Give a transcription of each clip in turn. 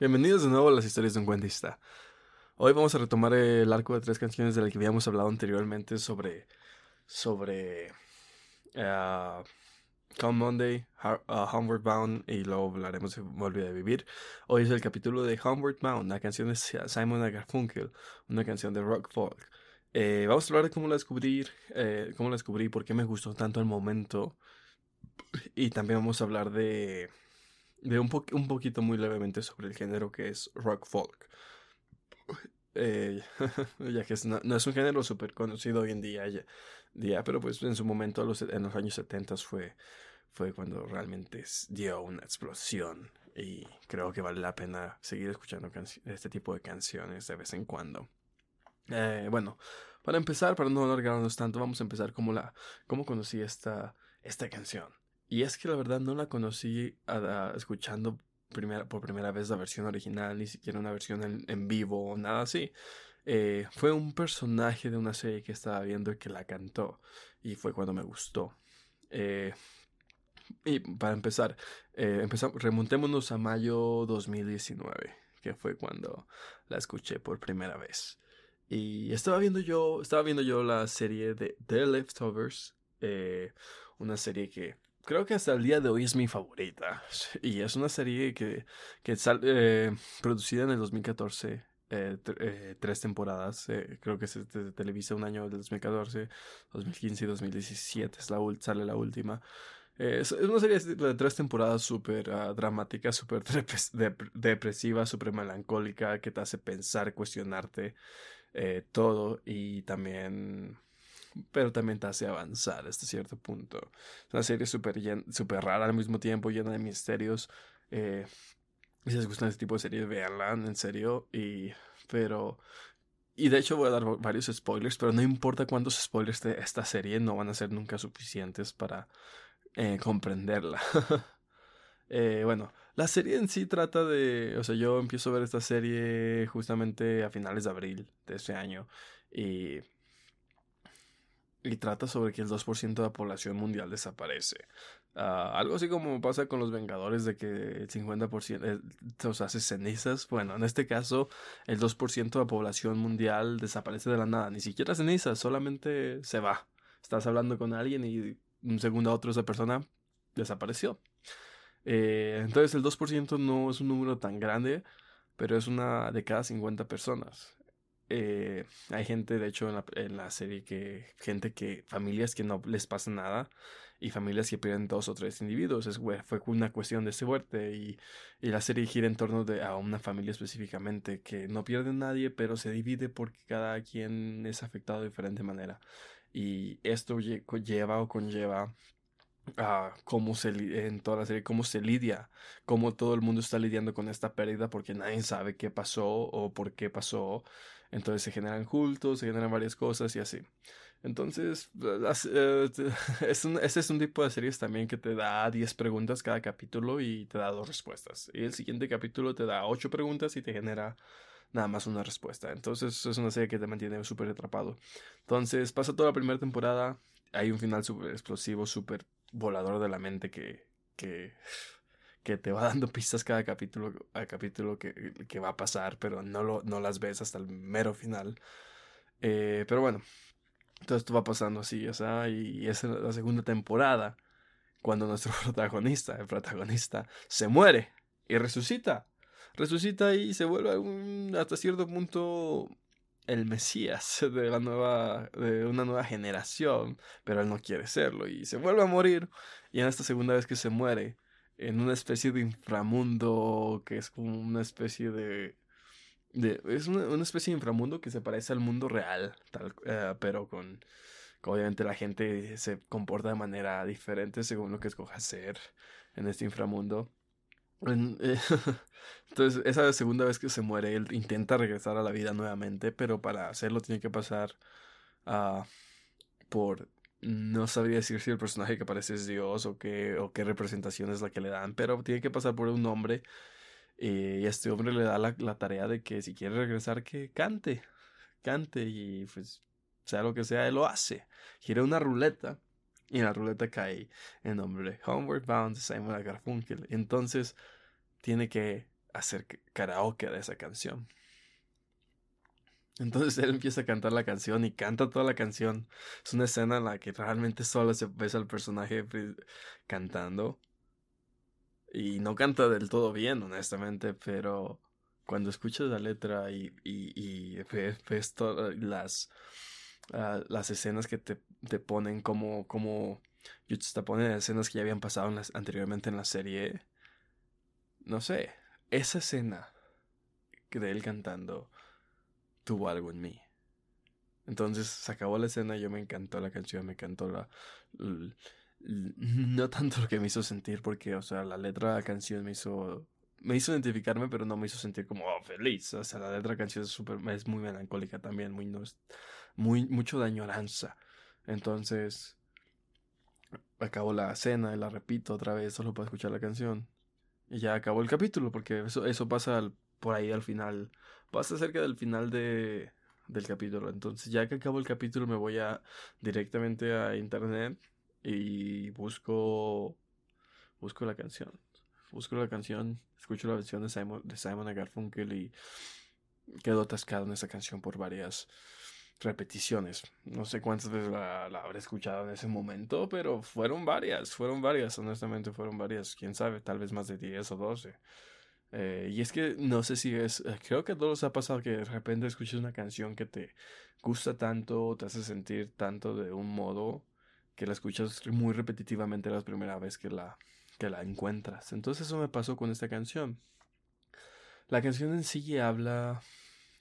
Bienvenidos de nuevo a las historias de un cuentista. Hoy vamos a retomar el arco de tres canciones de las que habíamos hablado anteriormente sobre. sobre. Uh, Come Monday, uh, Homeward Bound y luego hablaremos de Volver a Vivir. Hoy es el capítulo de Homeward Bound, la canción de Simon Garfunkel, una canción de rock folk. Eh, vamos a hablar de cómo la descubrí, eh, cómo la descubrí, por qué me gustó tanto el momento. Y también vamos a hablar de, de un, poquito muy levemente sobre el género que es rock folk. Eh, ya que no, es un género súper conocido hoy en día, pero pues en su momento en los años 70 fue, fue cuando realmente dio una explosión y creo que vale la pena seguir escuchando este tipo de canciones de vez en cuando. Eh, bueno, para empezar, para no alargarnos tanto, vamos a empezar como la, cómo conocí esta, esta canción. Y es que la verdad no la conocí escuchando primera, por primera vez la versión original, ni siquiera una versión en, vivo o nada así. Eh, fue un personaje de una serie que estaba viendo que la cantó. Y fue cuando me gustó. Eh, y para empezar, eh, remontémonos a mayo 2019, que fue cuando la escuché por primera vez. Y estaba viendo yo, estaba viendo yo la serie de The Leftovers, una serie que creo que hasta el día de hoy es mi favorita. Y es una serie que, que sale producida en el 2014 eh, eh, tres temporadas. Eh, creo que se, televisa un año del 2014, 2015 y 2017. Es la, sale la última. es una serie de tres temporadas súper uh, dramática, súper depresiva, súper melancólica, que te hace pensar, cuestionarte todo y también pero también te hace avanzar hasta cierto punto. Es una serie súper super rara al mismo tiempo, llena de misterios. Eh, si les gustan este tipo de series, véanla, en serio. Y, pero, y de hecho voy a dar varios spoilers, pero no importa cuántos spoilers de esta serie, no van a ser nunca suficientes para eh, comprenderla. eh, bueno, la serie en sí trata de, o sea, yo empiezo a ver esta serie justamente a finales de abril de este año. Y y trata sobre que el 2% de la población mundial desaparece. Ah, algo así como pasa con los Vengadores de que el 50% eh, los hace cenizas. Bueno, en este caso el 2% de la población mundial desaparece de la nada. Ni siquiera cenizas, solamente se va. Estás hablando con alguien y un segundo a otro esa persona desapareció. Eh, entonces el 2% no es un número tan grande, pero es una de cada 50 personas. Eh, hay gente, de hecho, en la, en la, serie que, gente que, familias que no les pasa nada y familias que pierden dos o tres individuos. Es, fue una cuestión de suerte y, y la serie gira en torno de, a una familia específicamente que no pierde nadie, pero se divide porque cada quien es afectado de diferente manera. Y esto lleva o conlleva a cómo se en toda la serie cómo se lidia cómo todo el mundo está lidiando con esta pérdida porque nadie sabe qué pasó o por qué pasó entonces se generan cultos, se generan varias cosas y así. Entonces, eh, es un, ese es un tipo de series también que te da 10 preguntas cada capítulo y te da dos respuestas. Y el siguiente capítulo te da 8 preguntas y te genera nada más una respuesta. Entonces es una serie que te mantiene súper atrapado. Entonces pasa toda la primera temporada. Hay un final súper explosivo, súper volador de la mente que, que que te va dando pistas cada capítulo, a capítulo que, que, va a pasar, pero no, lo, no las ves hasta el mero final. Eh, pero bueno, todo esto va pasando así, o sea, y es la segunda temporada cuando nuestro protagonista, el protagonista, se muere y resucita. Resucita y se vuelve hasta cierto punto el Mesías de la nueva de una nueva generación, pero él no quiere serlo y se vuelve a morir y en esta segunda vez que se muere en una especie de inframundo que es como una especie de... de es una, especie de inframundo que se parece al mundo real, tal, eh, pero con, Obviamente la gente se comporta de manera diferente según lo que escoja hacer en este inframundo. Eh, entonces, esa segunda vez que se muere, él intenta regresar a la vida nuevamente, pero para hacerlo tiene que pasar uh, por no sabría decir si el personaje que aparece es Dios o qué, o qué representación es la que le dan, pero tiene que pasar por un hombre y este hombre le da la, tarea de que si quiere regresar que cante, cante y pues sea lo que sea, él lo hace. Gira una ruleta y en la ruleta cae el nombre Homeward Bound Simon Garfunkel. Entonces tiene que hacer karaoke de esa canción. Entonces él empieza a cantar la canción y canta toda la canción. Es una escena en la que realmente solo se ve al personaje cantando. Y no canta del todo bien, honestamente, pero cuando escuchas la letra y, y, ves, todas las, ah, las escenas que te, te ponen como, como te ponen escenas que ya habían pasado anteriormente en la serie, no sé, esa escena de él cantando tuvo algo en mí. Entonces se acabó la escena, yo me encantó la canción, me encantó la, no tanto lo que me hizo sentir, porque, o sea, la letra de la canción me hizo, me hizo identificarme, pero no me hizo sentir como, oh, feliz. O sea, la letra de la canción es, super, es muy melancólica también, muy, muy, mucho de añoranza. Entonces, acabó la escena y la repito otra vez solo para escuchar la canción. Y ya acabó el capítulo, porque eso, eso pasa por ahí al final. Pasa cerca del final de, del capítulo. Entonces, ya que acabó el capítulo, me voy a directamente a internet y busco busco la canción. Busco la canción, escucho la versión de Simon, de Simon Garfunkel y quedo atascado en esa canción por varias repeticiones. No sé cuántas veces la, habré escuchado en ese momento, pero fueron varias, fueron varias, honestamente fueron varias. Quién sabe, tal vez más de 10 o 12. Eh, y es que no sé si es, eh, creo que a todos ha pasado que de repente escuchas una canción que te gusta tanto, te hace sentir tanto de un modo que la escuchas muy repetitivamente la primera vez que la, que la encuentras. Entonces eso me pasó con esta canción. La canción en sí habla,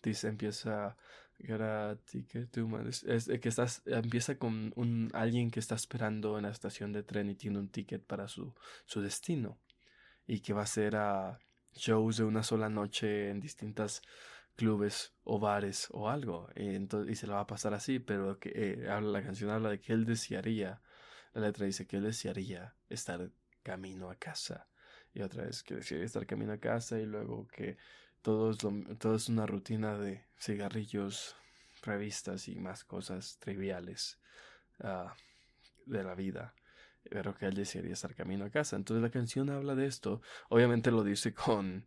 dice, empieza es, que estás, empieza con un alguien que está esperando en la estación de tren y tiene un ticket para su, su destino y que va a ser a shows de una sola noche en distintas clubes o bares o algo y, entonces, y se la va a pasar así pero que eh, habla la canción habla de que él desearía la letra dice que él desearía estar camino a casa y otra vez que desearía estar camino a casa y luego que todo es, lo, es una rutina de cigarrillos revistas y más cosas triviales uh, de la vida pero que él desearía estar camino a casa entonces la canción habla de esto obviamente lo dice con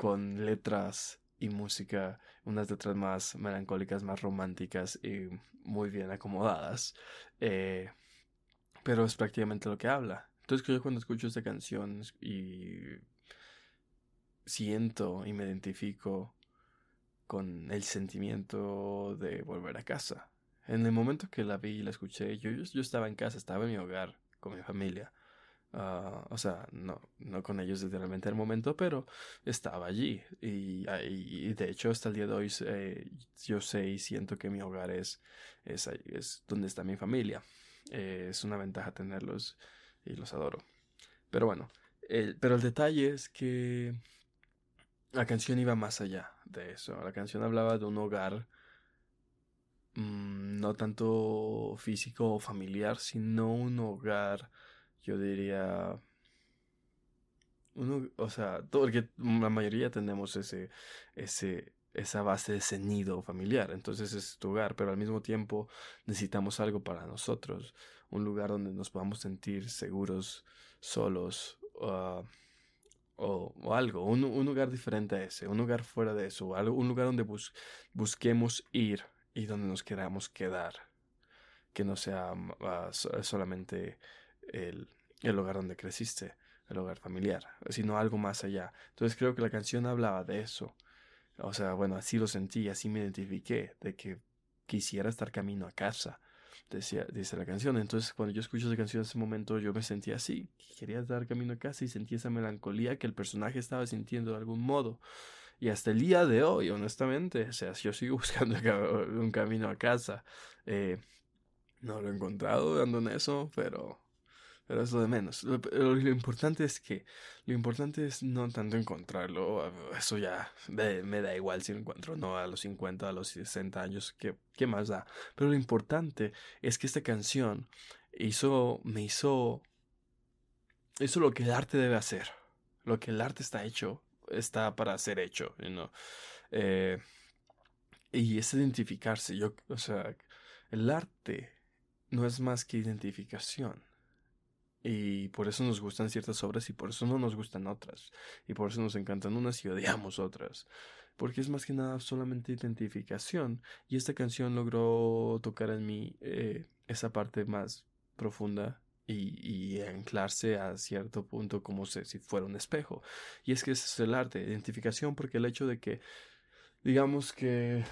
con letras y música, unas letras más melancólicas, más románticas y muy bien acomodadas. Eh, pero es prácticamente lo que habla. Entonces yo cuando escucho esta canción y siento y me identifico con el sentimiento de volver a casa. En el momento que la vi y la escuché, yo, yo estaba en casa, estaba en mi hogar con mi familia. Ah, o sea, no, no con ellos literalmente en el momento, pero estaba allí. Y, y, de hecho, hasta el día de hoy yo sé y siento que mi hogar es, es, es donde está mi familia. Eh, es una ventaja tenerlos y los adoro. Pero bueno, pero el detalle es que la canción iba más allá de eso. La canción hablaba de un hogar mm, no tanto físico o familiar, sino un hogar yo diría, uno, o sea, porque la mayoría tenemos ese, ese, esa base ese nido familiar, entonces es tu hogar, pero al mismo tiempo necesitamos algo para nosotros, un lugar donde nos podamos sentir seguros, solos, uh, o, o, algo, un, un, lugar diferente a ese, un lugar fuera de eso, algo, un lugar donde busquemos ir y donde nos queramos quedar, que no sea uh, solamente el, el hogar donde creciste, el hogar familiar, sino algo más allá. Entonces creo que la canción hablaba de eso. O sea, bueno, así lo sentí, así me identifiqué, de que quisiera estar camino a casa, decía, dice la canción. Entonces, cuando yo escucho esa canción en ese momento, yo me sentía así, quería estar camino a casa y sentí esa melancolía que el personaje estaba sintiendo de algún modo. Y hasta el día de hoy, honestamente, o sea, yo sigo buscando un camino a casa. Eh, no lo he encontrado dando en eso, pero pero es lo de menos. Lo, importante es que, lo importante es no tanto encontrarlo, eso ya me da igual si lo encuentro no a los 50, a los 60 años, ¿qué, qué más da? Pero lo importante es que esta canción hizo, me hizo, hizo lo que el arte debe hacer, lo que el arte está hecho, está para ser hecho, you eh, y es identificarse, yo, o sea, el arte no es más que identificación Y por eso nos gustan ciertas obras y por eso no nos gustan otras. Y por eso nos encantan unas y odiamos otras. Porque es más que nada solamente identificación. Y esta canción logró tocar en mí eh, esa parte más profunda y, anclarse a cierto punto como si fuera un espejo. Y es que ese es el arte, identificación, porque el hecho de que, digamos que,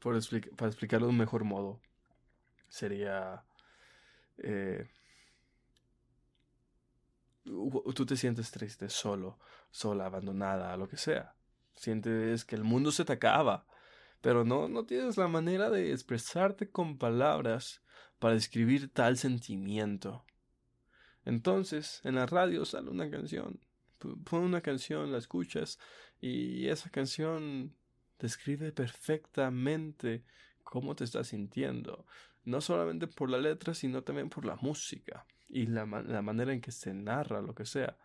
para explicarlo de un mejor modo, sería... Eh, tú te sientes triste, solo, sola, abandonada, lo que sea. Sientes que el mundo se te acaba, pero no, no tienes la manera de expresarte con palabras para describir tal sentimiento. Entonces, en la radio sale una canción. Pon una canción, la escuchas, y esa canción describe perfectamente cómo te estás sintiendo. No solamente por la letra, sino también por la música y la, la manera en que se narra, lo que sea.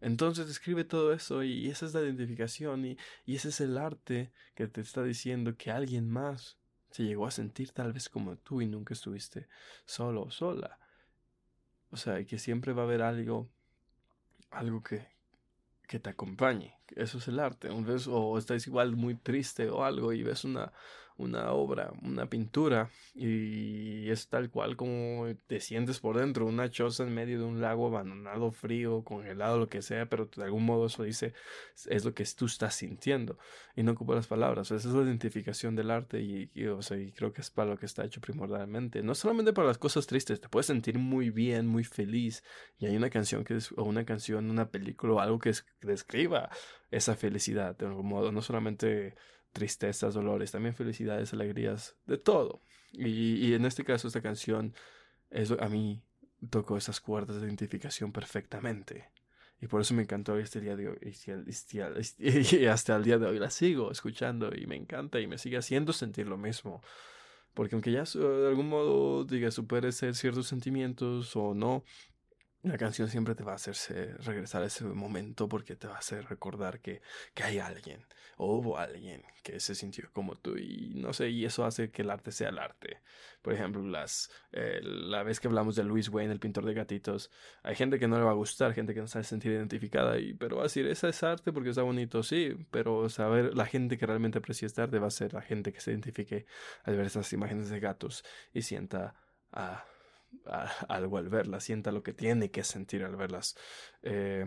Entonces describe todo eso y esa es la identificación y, y, ese es el arte que te está diciendo que alguien más se llegó a sentir tal vez como tú y nunca estuviste solo o sola. O sea, que siempre va a haber algo, algo que, que te acompañe. Eso es el arte. Un o estás igual muy triste o algo y ves una, una obra, una pintura, y es tal cual como te sientes por dentro, una choza en medio de un lago abandonado, frío, congelado, lo que sea, pero de algún modo eso dice, es lo que tú estás sintiendo, y no ocupa las palabras, esa es la identificación del arte, y, creo que es para lo que está hecho primordialmente, no solamente para las cosas tristes, te puedes sentir muy bien, muy feliz, y hay una canción que o una canción, una película o algo que, que describa esa felicidad de algún modo, no solamente tristezas, dolores, también felicidades, alegrías, de todo. Y, en este caso esta canción es, a mí tocó esas cuerdas de identificación perfectamente. Y por eso me encantó este día. Y hasta el día de hoy la sigo escuchando y me encanta y me sigue haciendo sentir lo mismo. Porque aunque ya de algún modo, diga, supere ser ciertos sentimientos o no, la canción siempre te va a hacerse regresar a ese momento porque te va a hacer recordar que, que hay alguien o hubo alguien que se sintió como tú y no sé, y eso hace que el arte sea el arte. Por ejemplo, las, eh, la vez que hablamos de Louis Wayne, el pintor de gatitos, hay gente que no le va a gustar, gente que no se sentir identificada, y, pero va a decir, esa es arte porque está bonito, sí, pero saber, la gente que realmente aprecia este arte va a ser la gente que se identifique al ver esas imágenes de gatos y sienta a algo al verlas, sienta lo que tiene que sentir al verlas. Eh,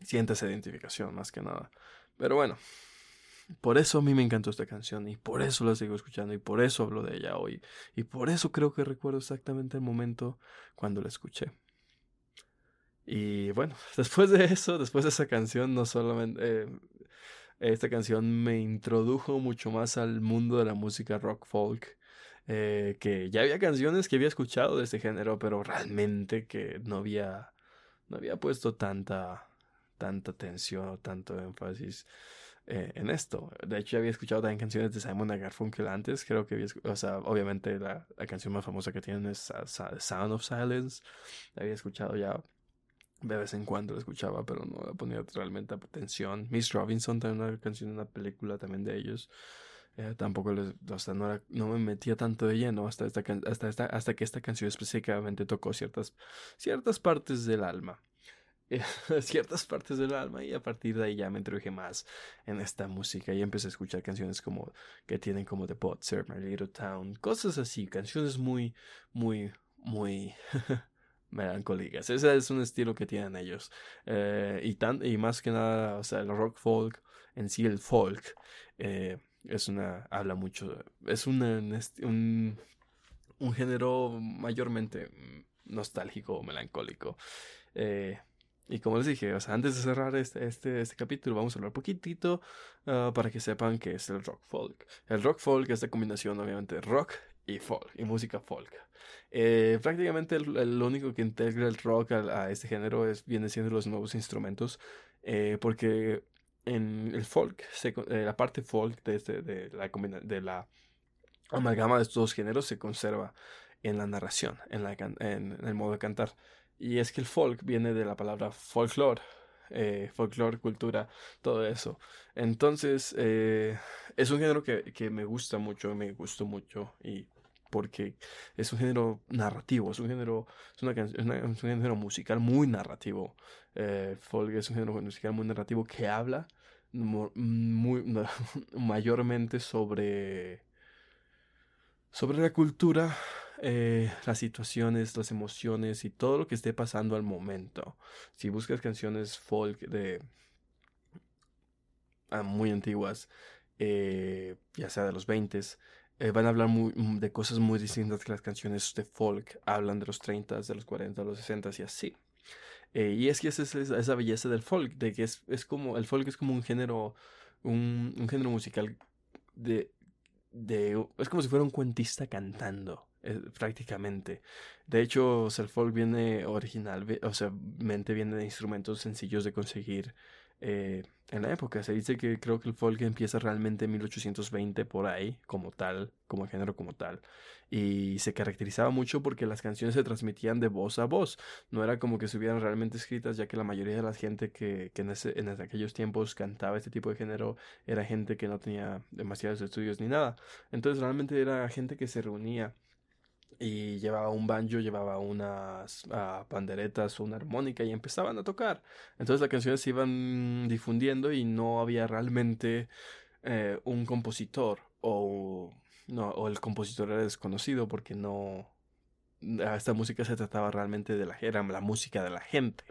sienta esa identificación más que nada. Pero bueno, por eso a mí me encantó esta canción y por eso la sigo escuchando y por eso hablo de ella hoy. Y por eso creo que recuerdo exactamente el momento cuando la escuché. Y bueno, después de eso, después de esa canción, no solamente... Eh, esta canción me introdujo mucho más al mundo de la música rock folk eh, que ya había canciones que había escuchado de este género, pero realmente que no había, no había puesto tanta, tanta atención o tanto énfasis eh, en esto. De hecho, había escuchado también canciones de Simon Garfunkel antes, creo que había, o sea, obviamente la, la canción más famosa que tienen es Sound of Silence, la había escuchado ya de vez en cuando la escuchaba, pero no la ponía realmente atención. Miss Robinson también una canción, una película también de ellos. Eh, tampoco les, no, no, me metía tanto de lleno hasta, esta, hasta, esta, hasta que esta canción específicamente tocó ciertas, ciertas partes del alma. ciertas partes del alma y a partir de ahí ya me introduje más en esta música y empecé a escuchar canciones como que tienen como The Potser, My Little Town, cosas así, canciones muy, muy, muy melancólicas. Ese es un estilo que tienen ellos. Eh, y, tan, y más que nada, o sea, el rock folk, en sí el folk, eh, es una, habla mucho, es una, un, un género mayormente nostálgico o melancólico. Eh, y como les dije, antes de cerrar este, este, este capítulo, vamos a hablar poquitito ah, para que sepan qué es el rock folk. El rock folk es la combinación, obviamente, rock y folk, y música folk. Eh, prácticamente el, único que integra el rock a, este género es, viene siendo los nuevos instrumentos, eh, porque en el folk, eh, la parte folk de, este, de, la, de la amalgama de estos dos géneros se conserva en la narración, en, la, en, el modo de cantar. Y es que el folk viene de la palabra folklore, eh, folklore, cultura, todo eso. Entonces, eh, es un género que, que, me gusta mucho, me gustó mucho y porque es un género narrativo, es un género, es, una, un género musical muy narrativo. Eh, folk es un género musical muy narrativo que habla muy, mayormente sobre, sobre la cultura, eh, las situaciones, las emociones y todo lo que esté pasando al momento. Si buscas canciones folk de ah, muy antiguas, eh, ya sea de los 20, eh, van a hablar muy, mm, de cosas muy distintas que las canciones de folk hablan de los 30, de los 40, de los 60 y así. Eh, y es que esa es esa belleza del folk, de que es, es como, el folk es como un género, un, un género musical de, de, es como si fuera un cuentista cantando, prácticamente. De hecho, el folk viene original, o sea, mente viene de instrumentos sencillos de conseguir eh, en la época. Se dice que creo que el folk empieza realmente en 1820 por ahí, como tal, como género como tal. Y se caracterizaba mucho porque las canciones se transmitían de voz a voz. No era como que estuvieran realmente escritas, ya que la mayoría de la gente que, que en, ese, en aquellos tiempos cantaba este tipo de género era gente que no tenía demasiados estudios ni nada. Entonces realmente era gente que se reunía y llevaba un banjo, llevaba unas uh, panderetas, una armónica y empezaban a tocar. Entonces las canciones se iban difundiendo y no había realmente eh, un compositor o, no, o el compositor era desconocido porque no... Esta música se trataba realmente de la, era la música de la gente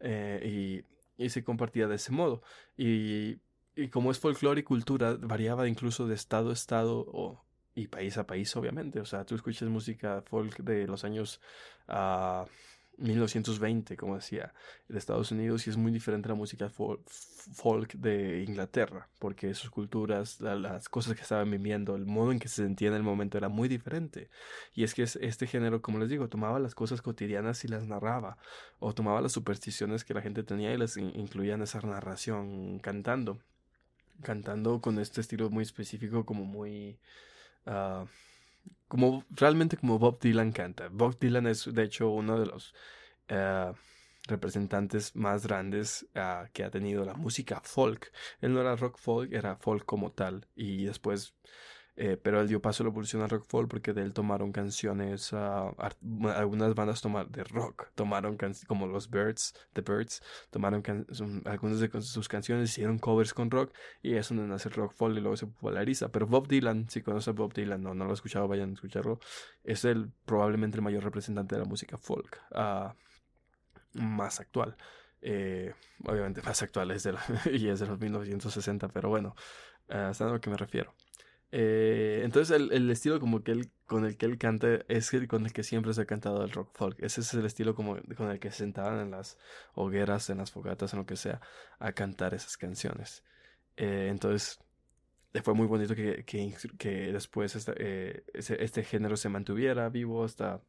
eh, y, y se compartía de ese modo. Y y como es folclore y cultura, variaba incluso de estado a estado o y país a país, obviamente. O sea, tú escuchas música folk de los años 1920, ah, como decía, de Estados Unidos, y es muy diferente a la música folk, de Inglaterra, porque sus culturas, las cosas que estaban viviendo, el modo en que se sentía en el momento era muy diferente. Y es que este género, como les digo, tomaba las cosas cotidianas y las narraba, o tomaba las supersticiones que la gente tenía y las incluía en esa narración cantando. Cantando con este estilo muy específico, como muy Ah, como realmente como Bob Dylan canta. Bob Dylan es de hecho uno de los eh, representantes más grandes ah, que ha tenido la música folk. Él no era rock folk, era folk como tal. Y después eh, pero él dio paso a la evolución al rock folk porque de él tomaron canciones, uh, algunas bandas tomar, de rock tomaron como los Birds, The Birds, tomaron algunas de sus canciones, hicieron covers con rock y eso donde nace el rock folk y luego se populariza. Pero Bob Dylan, si conoce a Bob Dylan, no, no lo he escuchado, vayan a escucharlo, es el probablemente el mayor representante de la música folk uh, más actual. Eh, obviamente más actual es de y es de los 1960, pero bueno, uh, ¿saben a lo que me refiero? Eh, entonces el, estilo como que él, con el que él canta es el con el que siempre se ha cantado el rock folk. Ese es el estilo como con el que se sentaban en las hogueras, en las fogatas, en lo que sea, a cantar esas canciones. Eh, entonces fue muy bonito que, que, que después este, eh, este, género se mantuviera vivo hasta,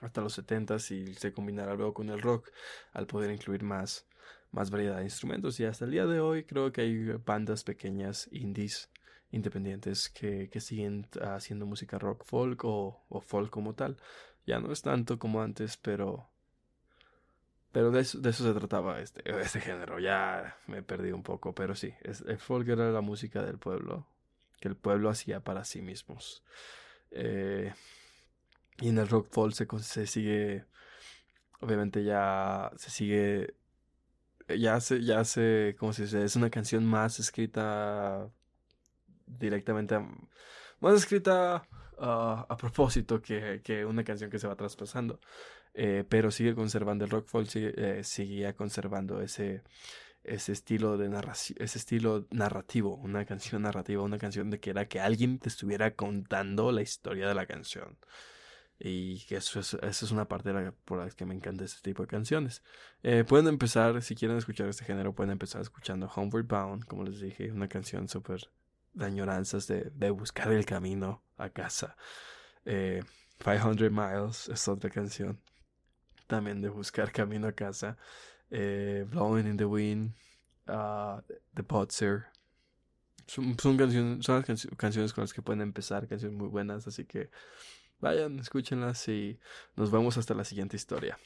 hasta los 70 y se combinara luego con el rock al poder incluir más, más variedad de instrumentos. Y hasta el día de hoy creo que hay bandas pequeñas indies independientes que, que siguen haciendo música rock folk o, o, folk como tal. Ya no es tanto como antes, pero... Pero de eso, de eso se trataba este, este género. Ya me perdí un poco, pero sí. El folk era la música del pueblo, que el pueblo hacía para sí mismos. Eh, y en el rock folk se, se sigue... Obviamente ya se sigue ya se, ya se, ¿cómo se? Es una canción más escrita directamente más escrita ah, a propósito que, que, una canción que se va traspasando. Eh, pero sigue conservando el rock folk, sigue, eh, seguía conservando ese, ese estilo de narración, ese estilo narrativo, una canción narrativa, una canción de que era que alguien te estuviera contando la historia de la canción. Y que eso es, eso es una parte por la que me encanta este tipo de canciones. Eh, pueden empezar, si quieren escuchar este género, pueden empezar escuchando Homeward Bound, como les dije, una canción súper de añoranzas de, de, buscar el camino a casa. Eh, 500 Miles es otra canción también de buscar camino a casa. Eh, Blowing in the Wind, uh, The Potser. Son, son, canciones, son las canciones con las que pueden empezar, canciones muy buenas, así que vayan, escúchenlas y nos vemos hasta la siguiente historia.